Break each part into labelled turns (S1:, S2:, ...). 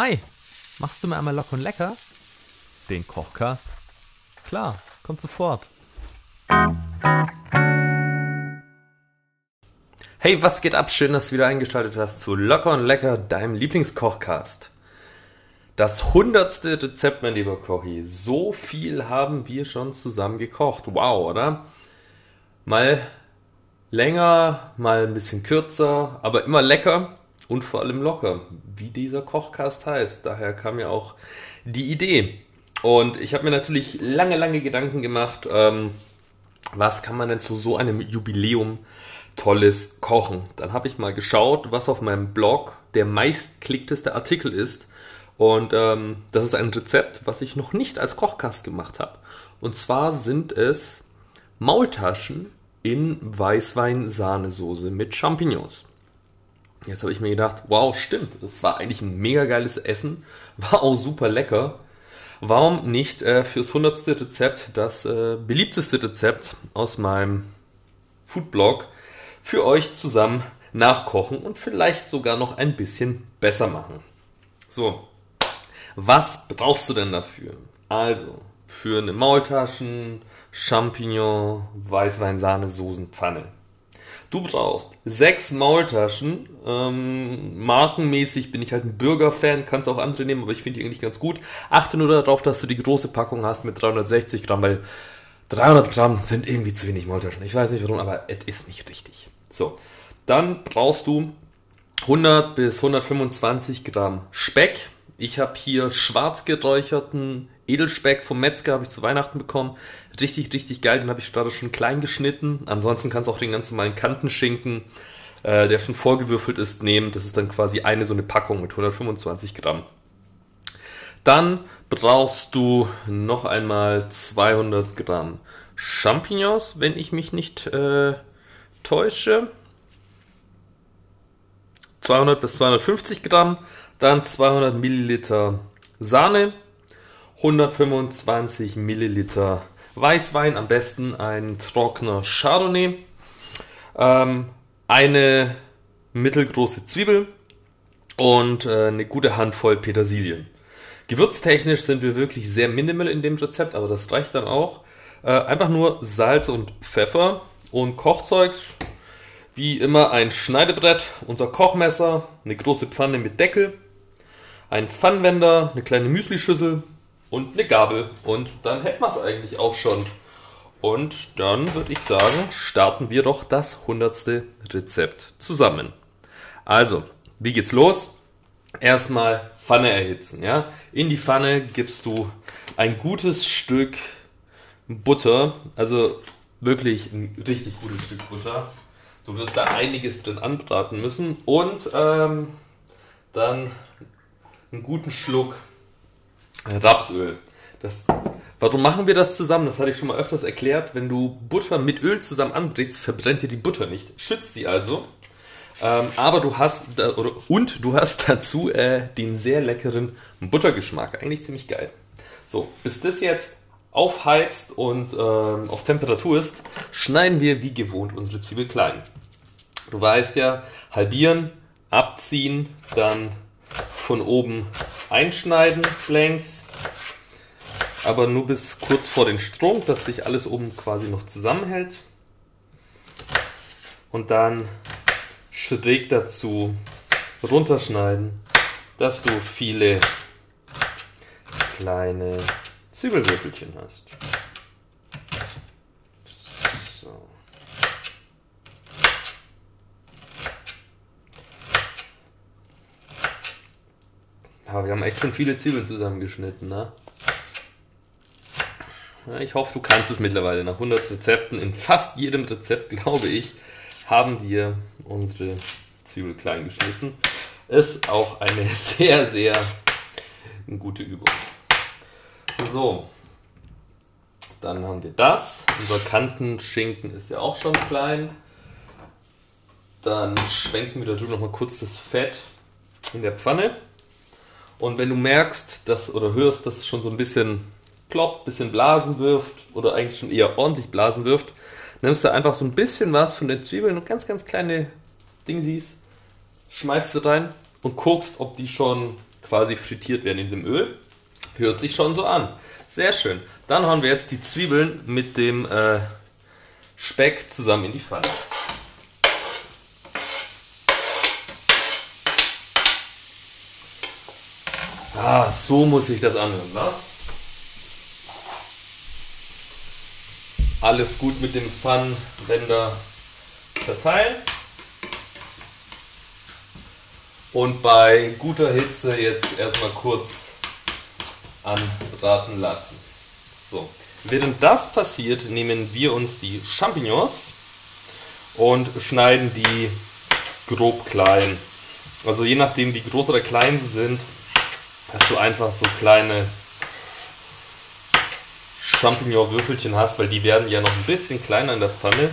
S1: Hi, machst du mir einmal locker und lecker? Den Kochcast? Klar, kommt sofort. Hey, was geht ab? Schön, dass du wieder eingeschaltet hast zu Locker und Lecker, deinem Lieblingskochcast. Das hundertste Rezept, mein lieber Kochi. So viel haben wir schon zusammen gekocht. Wow, oder? Mal länger, mal ein bisschen kürzer, aber immer lecker und vor allem locker, wie dieser Kochcast heißt. Daher kam mir auch die Idee. Und ich habe mir natürlich lange, lange Gedanken gemacht, ähm, was kann man denn zu so einem Jubiläum tolles kochen? Dann habe ich mal geschaut, was auf meinem Blog der meistklickteste Artikel ist. Und ähm, das ist ein Rezept, was ich noch nicht als Kochcast gemacht habe. Und zwar sind es Maultaschen in Weißwein-Sahnesoße mit Champignons. Jetzt habe ich mir gedacht, wow, stimmt, das war eigentlich ein mega geiles Essen, war auch super lecker. Warum nicht äh, fürs hundertste Rezept das äh, beliebteste Rezept aus meinem Foodblog für euch zusammen nachkochen und vielleicht sogar noch ein bisschen besser machen. So, was brauchst du denn dafür? Also, für eine Maultaschen, Champignon, Weißwein-Sahne-Soßenpfanne. Du brauchst sechs Maultaschen. Ähm, markenmäßig bin ich halt ein Burger-Fan, kannst auch andere nehmen, aber ich finde die eigentlich ganz gut. Achte nur darauf, dass du die große Packung hast mit 360 Gramm, weil 300 Gramm sind irgendwie zu wenig Maultaschen. Ich weiß nicht warum, aber es ist nicht richtig. So, dann brauchst du 100 bis 125 Gramm Speck. Ich habe hier schwarz geräucherten Edelspeck vom Metzger, habe ich zu Weihnachten bekommen. Richtig, richtig geil. Den habe ich gerade schon klein geschnitten. Ansonsten kannst du auch den ganz normalen Kantenschinken, äh, der schon vorgewürfelt ist, nehmen. Das ist dann quasi eine so eine Packung mit 125 Gramm. Dann brauchst du noch einmal 200 Gramm Champignons, wenn ich mich nicht äh, täusche. 200 bis 250 Gramm, dann 200 Milliliter Sahne, 125 Milliliter Weißwein, am besten ein trockener Chardonnay, ähm, eine mittelgroße Zwiebel und äh, eine gute Handvoll Petersilien. Gewürztechnisch sind wir wirklich sehr minimal in dem Rezept, aber das reicht dann auch. Äh, einfach nur Salz und Pfeffer und Kochzeug, wie immer ein Schneidebrett, unser Kochmesser, eine große Pfanne mit Deckel, ein Pfannenwender, eine kleine Müslischüssel und eine Gabel. Und dann hätten wir es eigentlich auch schon. Und dann würde ich sagen, starten wir doch das hundertste Rezept zusammen. Also, wie geht's los? Erstmal Pfanne erhitzen, ja? In die Pfanne gibst du ein gutes Stück Butter, also wirklich ein richtig gutes Stück Butter. Du wirst da einiges drin anbraten müssen und ähm, dann einen guten Schluck Rapsöl. Das, warum machen wir das zusammen? Das hatte ich schon mal öfters erklärt. Wenn du Butter mit Öl zusammen anbrichst, verbrennt dir die Butter nicht. Schützt sie also. Ähm, aber du hast, und du hast dazu äh, den sehr leckeren Buttergeschmack. Eigentlich ziemlich geil. So, bis das jetzt aufheizt und ähm, auf Temperatur ist, schneiden wir wie gewohnt unsere Zwiebel klein. Du weißt ja, halbieren, abziehen, dann von oben einschneiden längs, aber nur bis kurz vor den Strunk, dass sich alles oben quasi noch zusammenhält. Und dann schräg dazu runterschneiden, dass du viele kleine Zwiebelwürfelchen hast. Ja, wir haben echt schon viele Zwiebeln zusammengeschnitten, ne? Ich hoffe, du kannst es mittlerweile. Nach 100 Rezepten, in fast jedem Rezept, glaube ich, haben wir unsere Zwiebel klein geschnitten. Ist auch eine sehr, sehr gute Übung. So, dann haben wir das. Unser Kantenschinken ist ja auch schon klein. Dann schwenken wir dazu noch mal kurz das Fett in der Pfanne. Und wenn du merkst, dass oder hörst, dass es schon so ein bisschen ploppt, bisschen Blasen wirft oder eigentlich schon eher ordentlich Blasen wirft, nimmst du einfach so ein bisschen was von den Zwiebeln und ganz, ganz kleine Ding siehst, schmeißt sie rein und guckst, ob die schon quasi frittiert werden in dem Öl. Hört sich schon so an. Sehr schön. Dann hauen wir jetzt die Zwiebeln mit dem äh, Speck zusammen in die Pfanne. Ah, so muss sich das anhören, wa? Alles gut mit dem Pfannenwender verteilen. Und bei guter Hitze jetzt erstmal kurz anbraten lassen. So, während das passiert, nehmen wir uns die Champignons und schneiden die grob klein. Also je nachdem, wie groß oder klein sie sind, dass du einfach so kleine Champignon-Würfelchen hast, weil die werden ja noch ein bisschen kleiner in der Pfanne.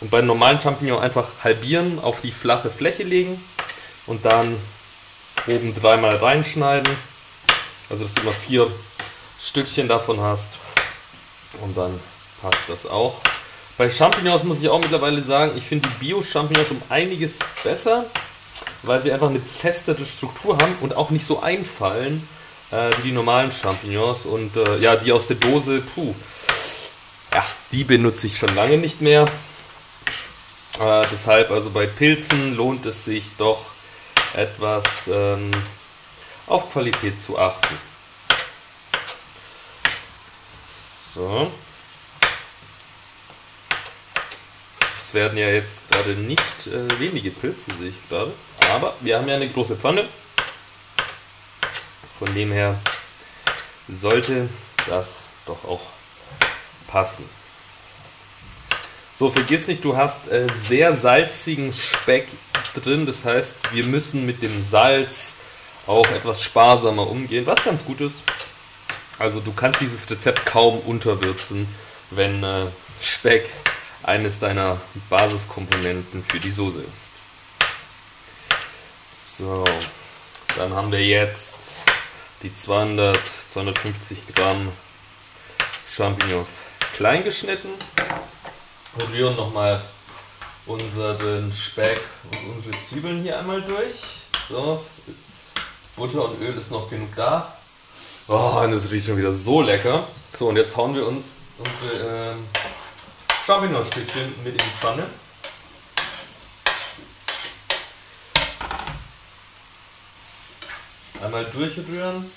S1: Und bei normalen Champignon einfach halbieren, auf die flache Fläche legen und dann oben dreimal reinschneiden. Also dass du immer vier Stückchen davon hast und dann passt das auch. Bei Champignons muss ich auch mittlerweile sagen, ich finde die Bio-Champignons um einiges besser, weil sie einfach eine festere Struktur haben und auch nicht so einfallen äh, wie die normalen Champignons. Und äh, ja, die aus der Dose, puh, ja, die benutze ich schon lange nicht mehr. Äh, deshalb, also bei Pilzen lohnt es sich doch etwas ähm, auf Qualität zu achten. So. Es werden ja jetzt gerade nicht äh, wenige Pilze, sehe ich gerade. Aber wir haben ja eine große Pfanne. Von dem her sollte das doch auch passen. So, vergiss nicht, du hast äh, sehr salzigen Speck drin. Das heißt, wir müssen mit dem Salz auch etwas sparsamer umgehen, was ganz gut ist. Also du kannst dieses Rezept kaum unterwürzen, wenn äh, Speck eines deiner Basiskomponenten für die Soße ist. So, dann haben wir jetzt die 200, 250 Gramm Champignons klein geschnitten. Rühren nochmal unseren Speck und unsere Zwiebeln hier einmal durch. So, Butter und Öl ist noch genug da. Oh, und das riecht schon wieder so lecker. So, und jetzt hauen wir uns unsere ähm, Champignonstückchen mit in die Pfanne. Einmal durchrühren,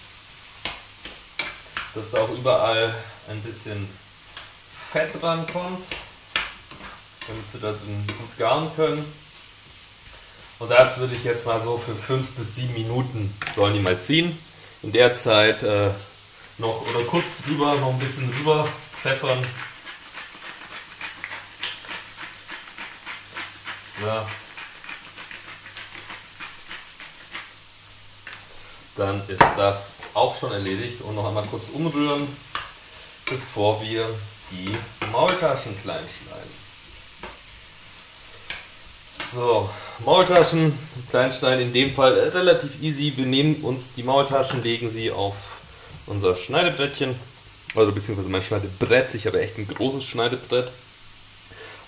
S1: dass da auch überall ein bisschen Fett dran kommt, damit sie das gut garen können. Und das würde ich jetzt mal so für 5 bis 7 Minuten sollen die mal ziehen. In der Zeit äh, noch oder kurz drüber noch ein bisschen drüber pfeffern. So. Dann ist das auch schon erledigt und noch einmal kurz umrühren, bevor wir die Maultaschen klein schneiden. So, Maultaschen, Kleinstein in dem Fall relativ easy. Wir nehmen uns die Maultaschen, legen sie auf unser Schneidebrettchen, also beziehungsweise mein Schneidebrett, ich habe echt ein großes Schneidebrett.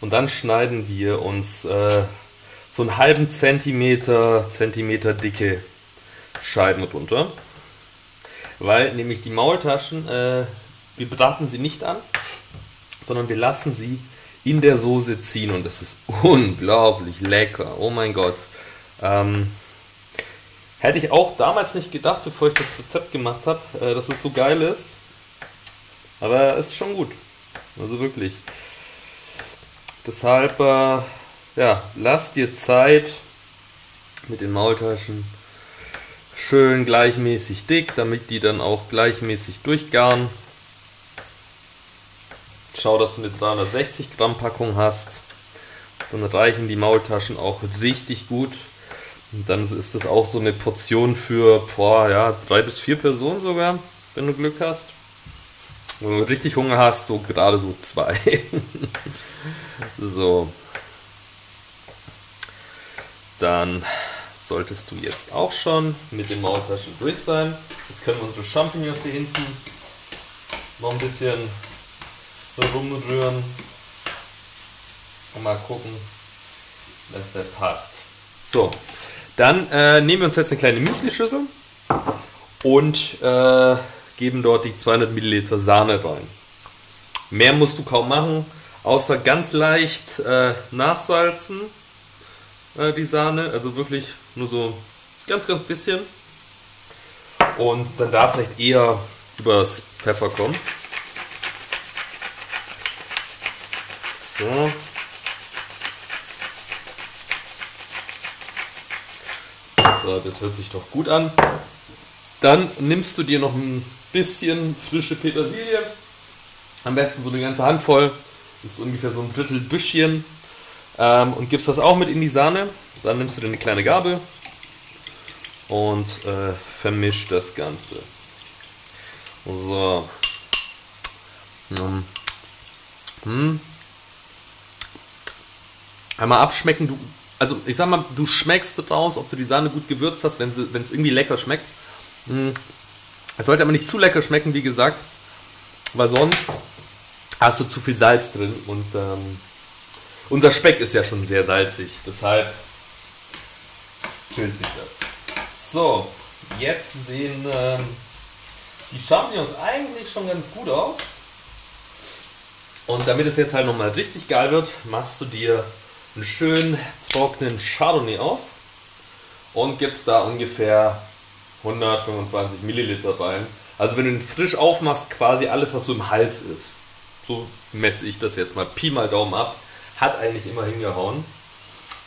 S1: Und dann schneiden wir uns äh, so einen halben Zentimeter, Zentimeter dicke Scheiben runter. Weil nämlich die Maultaschen, äh, wir braten sie nicht an, sondern wir lassen sie in der Soße ziehen und das ist unglaublich lecker. Oh mein Gott. Ähm, hätte ich auch damals nicht gedacht, bevor ich das Rezept gemacht habe, äh, dass es so geil ist. Aber es ist schon gut. Also wirklich. Deshalb, äh, ja, lass dir Zeit mit den Maultaschen. Schön gleichmäßig dick, damit die dann auch gleichmäßig durchgaren. Schau, dass du eine 360 Gramm Packung hast. Dann reichen die Maultaschen auch richtig gut. Und dann ist das auch so eine Portion für boah, ja, drei bis vier Personen sogar, wenn du Glück hast. Wenn du richtig Hunger hast, so gerade so zwei. so. Dann solltest du jetzt auch schon mit den Maultaschen durch sein. Jetzt können wir unsere Champignons hier hinten noch ein bisschen rumrühren und mal gucken, dass der passt. So, dann äh, nehmen wir uns jetzt eine kleine Müsli-Schüssel und äh, geben dort die 200 Milliliter Sahne rein. Mehr musst du kaum machen, außer ganz leicht äh, nachsalzen äh, die Sahne, also wirklich nur so ganz, ganz bisschen. Und dann darf vielleicht eher übers Pfeffer kommen. So. So, das hört sich doch gut an. Dann nimmst du dir noch ein bisschen frische Petersilie. Am besten so eine ganze Handvoll. Das ist ungefähr so ein Drittel Büschchen. Ähm, und gibst das auch mit in die Sahne. Dann nimmst du dir eine kleine Gabel und äh, vermischt das Ganze. So. Hm. Hm. Einmal abschmecken. Du, also ich sag mal, du schmeckst raus, ob du die Sahne gut gewürzt hast, wenn es irgendwie lecker schmeckt. Hm. Es sollte aber nicht zu lecker schmecken, wie gesagt, weil sonst hast du zu viel Salz drin und ähm, unser Speck ist ja schon sehr salzig, deshalb chillt sich das. So, jetzt sehen ähm, die Champignons eigentlich schon ganz gut aus. Und damit es jetzt halt nochmal richtig geil wird, machst du dir einen schönen trockenen Chardonnay auf und gibst da ungefähr 125 Milliliter rein. Also wenn du ihn frisch aufmachst, quasi alles, was so im Hals ist. So messe ich das jetzt mal. Pi mal Daumen ab. Hat eigentlich immer hingehauen.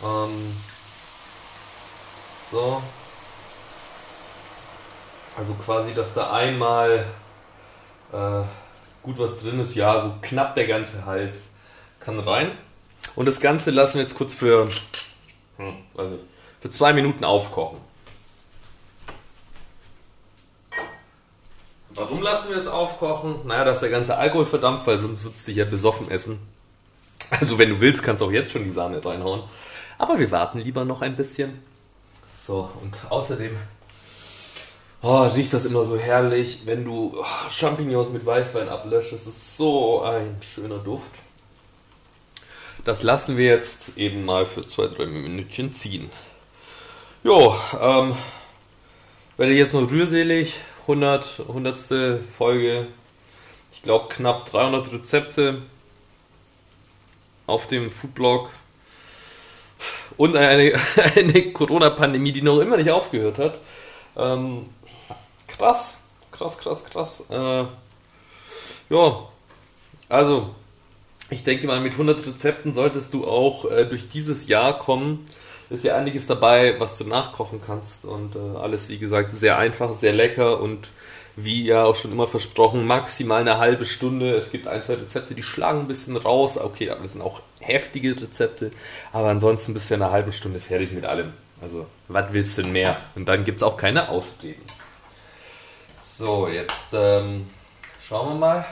S1: Ähm, so. Also quasi, dass da einmal äh, gut was drin ist. Ja, so knapp der ganze Hals kann rein. Und das Ganze lassen wir jetzt kurz für, hm, weiß nicht, für zwei Minuten aufkochen. Warum lassen wir es aufkochen? Naja, dass der ganze Alkohol verdampft, weil sonst würdest du dich ja besoffen essen. Also wenn du willst, kannst du auch jetzt schon die Sahne reinhauen. Aber wir warten lieber noch ein bisschen. So, und außerdem oh, riecht das immer so herrlich, wenn du oh, Champignons mit Weißwein ablöscht. Das ist so ein schöner Duft. Das lassen wir jetzt eben mal für zwei, drei Minütchen ziehen. Jo, ähm, werde jetzt noch rührselig 100, 100. Folge. Ich glaube knapp 300 Rezepte auf dem Foodblog. Und eine, eine Corona-Pandemie, die noch immer nicht aufgehört hat. Ähm, krass, krass, krass, krass. Äh, ja, also ich denke mal, mit 100 Rezepten solltest du auch äh, durch dieses Jahr kommen. Ist ja einiges dabei, was du nachkochen kannst und äh, alles, wie gesagt, sehr einfach, sehr lecker und wie ja auch schon immer versprochen, maximal eine halbe Stunde. Es gibt ein, zwei Rezepte, die schlagen ein bisschen raus. Okay, das sind auch heftige Rezepte, aber ansonsten bist du ja eine halbe Stunde fertig mit allem. Also, was willst du denn mehr? Und dann gibt es auch keine Ausreden. So, jetzt ähm, schauen wir mal.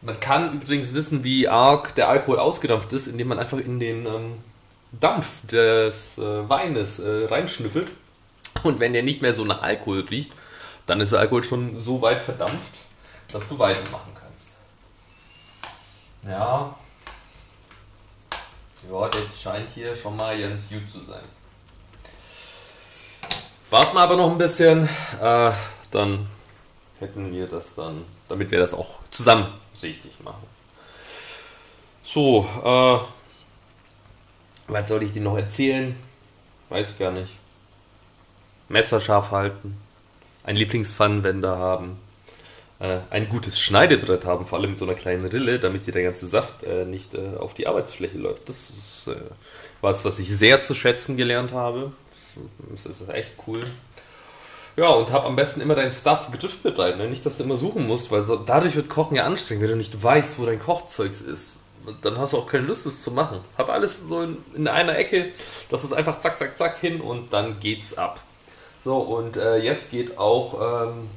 S1: Man kann übrigens wissen, wie arg der Alkohol ausgedampft ist, indem man einfach in den ähm, Dampf des äh, Weines äh, reinschnüffelt. Und wenn der nicht mehr so nach Alkohol riecht, dann ist der Alkohol schon so weit verdampft, dass du weitermachen kannst. Ja. Ja, das scheint hier schon mal ganz gut zu sein. Warten wir aber noch ein bisschen, äh, dann hätten wir das dann, damit wir das auch zusammen richtig machen. So, äh, was soll ich dir noch erzählen? Weiß ich gar nicht. Messer scharf halten, ein Lieblingspfannenwender haben, äh, ein gutes Schneidebrett haben, vor allem mit so einer kleinen Rille, damit dir der ganze Saft äh, nicht äh, auf die Arbeitsfläche läuft. Das ist äh, was, was ich sehr zu schätzen gelernt habe. Das ist echt cool. Ja, und hab am besten immer dein Stuff griffbereit. Ne? Nicht, dass du immer suchen musst, weil so, dadurch wird Kochen ja anstrengend, wenn du nicht weißt, wo dein Kochzeugs ist dann hast du auch keine Lust, es zu machen. Hab alles so in, in einer Ecke, das ist einfach zack, zack, zack hin und dann geht's ab. So, und äh, jetzt geht auch ähm,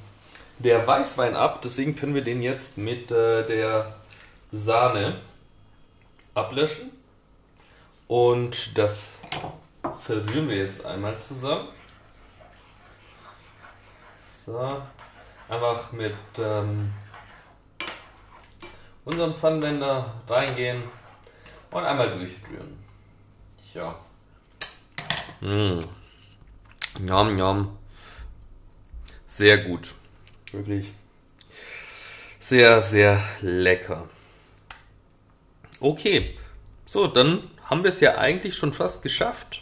S1: der Weißwein ab, deswegen können wir den jetzt mit äh, der Sahne ablöschen. Und das verrühren wir jetzt einmal zusammen. So, einfach mit ähm, unseren Pfannenwender reingehen und einmal durchrühren. Ja. Mmh. Yum, yum. Sehr gut. Wirklich sehr, sehr lecker. Okay, so, dann haben wir es ja eigentlich schon fast geschafft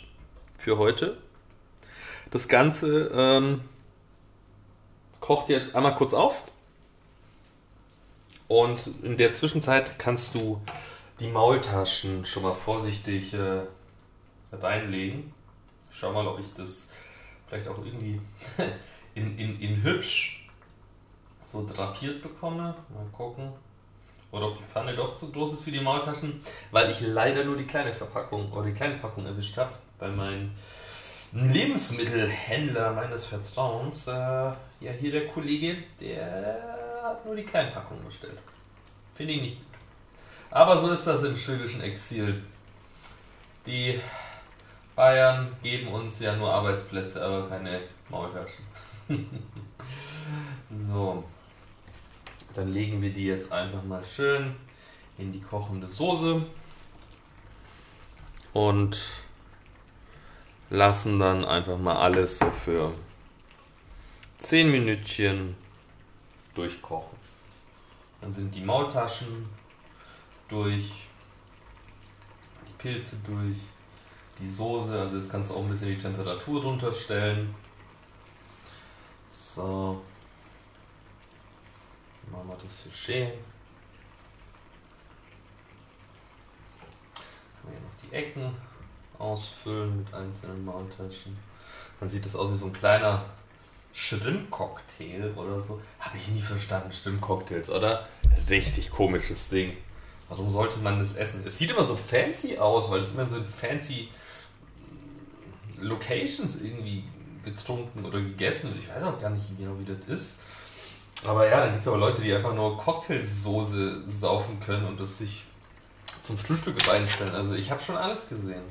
S1: für heute. Das Ganze ähm, kocht jetzt einmal kurz auf. Und in der Zwischenzeit kannst du die Maultaschen schon mal vorsichtig äh, reinlegen. Schau mal, ob ich das vielleicht auch irgendwie in, in, in hübsch so drapiert bekomme. Mal gucken. Oder ob die Pfanne doch zu groß ist für die Maultaschen, weil ich leider nur die kleine Verpackung oder die kleine Packung erwischt habe, weil mein Lebensmittelhändler meines Vertrauens, äh, ja hier der Kollege, der hat nur die kleine Packung bestellt. Finde ich nicht gut. Aber so ist das im schwedischen Exil. Die Bayern geben uns ja nur Arbeitsplätze, aber keine Maultaschen. so. Dann legen wir die jetzt einfach mal schön in die kochende Soße und lassen dann einfach mal alles so für 10 Minütchen durchkochen. Dann sind die Maultaschen durch, die Pilze durch, die Soße, also jetzt kannst du auch ein bisschen die Temperatur drunter stellen. So. Machen wir das hier schön. Können wir hier noch die Ecken ausfüllen mit einzelnen Maultaschen. Dann sieht das aus wie so ein kleiner Shrimp-Cocktail oder so. Habe ich nie verstanden, Shrimp-Cocktails, oder? Richtig komisches Ding. Warum sollte man das essen? Es sieht immer so fancy aus, weil es immer so in fancy Locations irgendwie getrunken oder gegessen. Ich weiß auch gar nicht genau, wie das ist. Aber ja, dann gibt es aber Leute, die einfach nur Cocktailsoße saufen können und das sich zum Frühstück reinstellen. Also ich habe schon alles gesehen.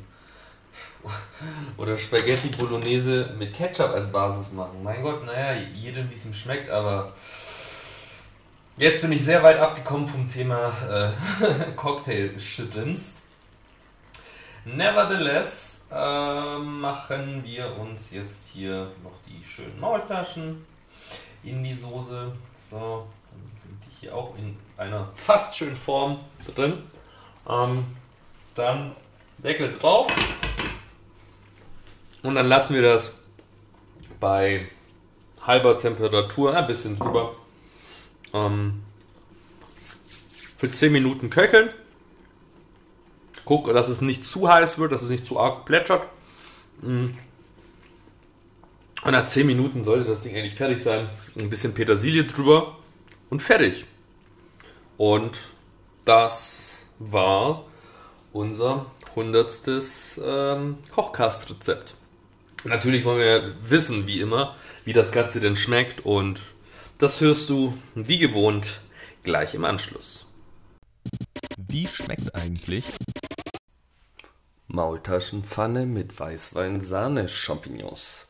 S1: Oder Spaghetti Bolognese mit Ketchup als Basis machen. Mein Gott, naja, jedem wie es ihm schmeckt, aber jetzt bin ich sehr weit abgekommen vom Thema äh, Cocktail-Shittens. Nevertheless äh, machen wir uns jetzt hier noch die schönen Maultaschen in die Soße. So, dann sind die hier auch in einer fast schönen Form drin. Ähm, dann Deckel drauf. Und dann lassen wir das bei halber Temperatur, ein bisschen drüber, ähm, für 10 Minuten köcheln. Guck, dass es nicht zu heiß wird, dass es nicht zu arg plätschert. Mm. Und nach 10 Minuten sollte das Ding eigentlich fertig sein. Ein bisschen Petersilie drüber und fertig. Und das war unser hundertstes ähm, Kochkastrezept. Natürlich wollen wir wissen, wie immer, wie das Ganze denn schmeckt und das hörst du wie gewohnt gleich im Anschluss.
S2: Wie schmeckt eigentlich
S1: Maultaschenpfanne mit Weißwein-Sahne-Champignons?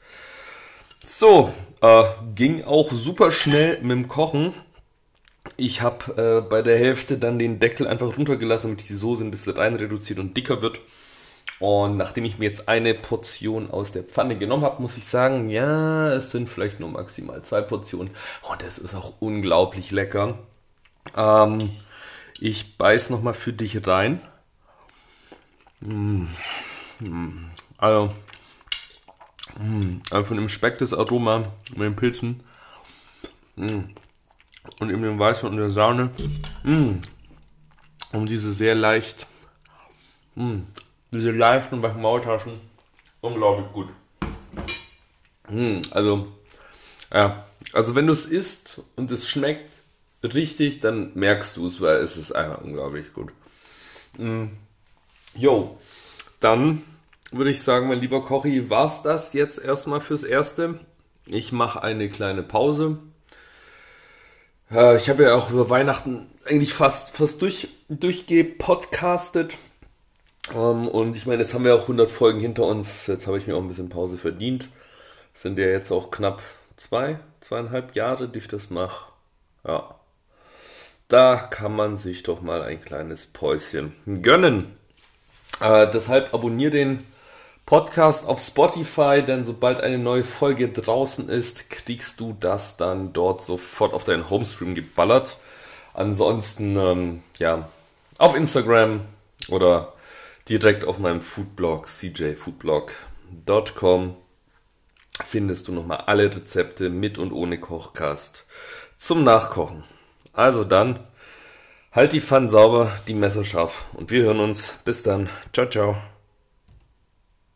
S1: So, äh, ging auch super schnell mit dem Kochen. Ich habe äh, bei der Hälfte dann den Deckel einfach runtergelassen, damit die Soße ein bisschen rein reduziert und dicker wird. Und nachdem ich mir jetzt eine Portion aus der Pfanne genommen habe, muss ich sagen, ja, es sind vielleicht nur maximal zwei Portionen. Und es ist auch unglaublich lecker. Ähm, ich beiß nochmal für dich rein. Mmh. Also, mmh. also von dem Speck das Aroma mit den Pilzen. Und eben dem Weißen und der Sahne. Und diese sehr leicht diese leichten Maultaschen, unglaublich gut. Also, ja, also wenn du es isst und es schmeckt richtig, dann merkst du es, weil es ist einfach unglaublich gut. Jo, dann würde ich sagen, mein lieber Kochi, war's das jetzt erstmal fürs Erste. Ich mache eine kleine Pause. Ich habe ja auch über Weihnachten eigentlich fast, fast durch, durchgepodcastet. Ähm, und ich meine, jetzt haben wir auch 100 Folgen hinter uns. Jetzt habe ich mir auch ein bisschen Pause verdient. Sind ja jetzt auch knapp zwei, zweieinhalb Jahre, die ich das mache. Ja. Da kann man sich doch mal ein kleines Päuschen gönnen. Äh, deshalb abonniere den Podcast auf Spotify, denn sobald eine neue Folge draußen ist, kriegst du das dann dort sofort auf deinen Homestream geballert. Ansonsten, ähm, ja, auf Instagram oder direkt auf meinem Foodblog cjfoodblog.com findest du nochmal alle Rezepte mit und ohne Kochkast zum Nachkochen. Also dann, halt die Pfanne sauber, die Messer scharf und wir hören uns. Bis dann. Ciao, ciao.